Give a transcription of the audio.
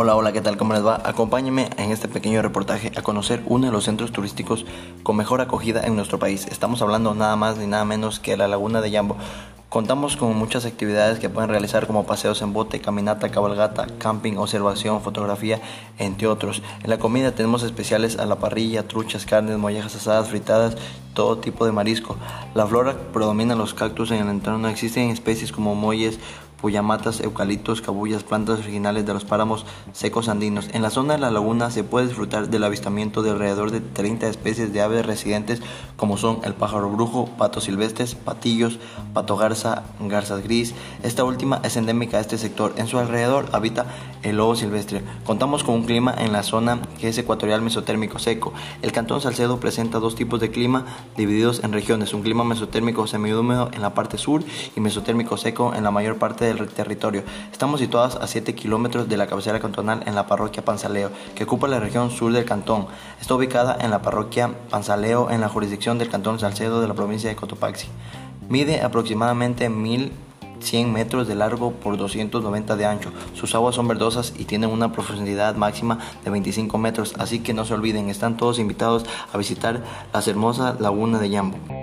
Hola, hola, ¿qué tal? ¿Cómo les va? Acompáñenme en este pequeño reportaje a conocer uno de los centros turísticos con mejor acogida en nuestro país. Estamos hablando nada más ni nada menos que la Laguna de Yambo. Contamos con muchas actividades que pueden realizar como paseos en bote, caminata, cabalgata, camping, observación, fotografía, entre otros. En la comida tenemos especiales a la parrilla, truchas, carnes, mollejas asadas, fritadas, todo tipo de marisco. La flora predomina los cactus en el entorno. Existen especies como molles, puyamatas, eucaliptos, cabullas, plantas originales de los páramos secos andinos. En la zona de la laguna se puede disfrutar del avistamiento de alrededor de 30 especies de aves residentes como son el pájaro brujo, patos silvestres, patillos, pato garza, garzas gris. Esta última es endémica de este sector. En su alrededor habita el lobo silvestre. Contamos con un clima en la zona que es ecuatorial mesotérmico seco. El cantón Salcedo presenta dos tipos de clima divididos en regiones, un clima mesotérmico semihúmedo en la parte sur y mesotérmico seco en la mayor parte del territorio. Estamos situados a 7 kilómetros de la cabecera cantonal en la parroquia Panzaleo, que ocupa la región sur del cantón. Está ubicada en la parroquia Panzaleo, en la jurisdicción del cantón Salcedo de la provincia de Cotopaxi. Mide aproximadamente 1100 metros de largo por 290 de ancho. Sus aguas son verdosas y tienen una profundidad máxima de 25 metros, así que no se olviden, están todos invitados a visitar la hermosa laguna de Yambo.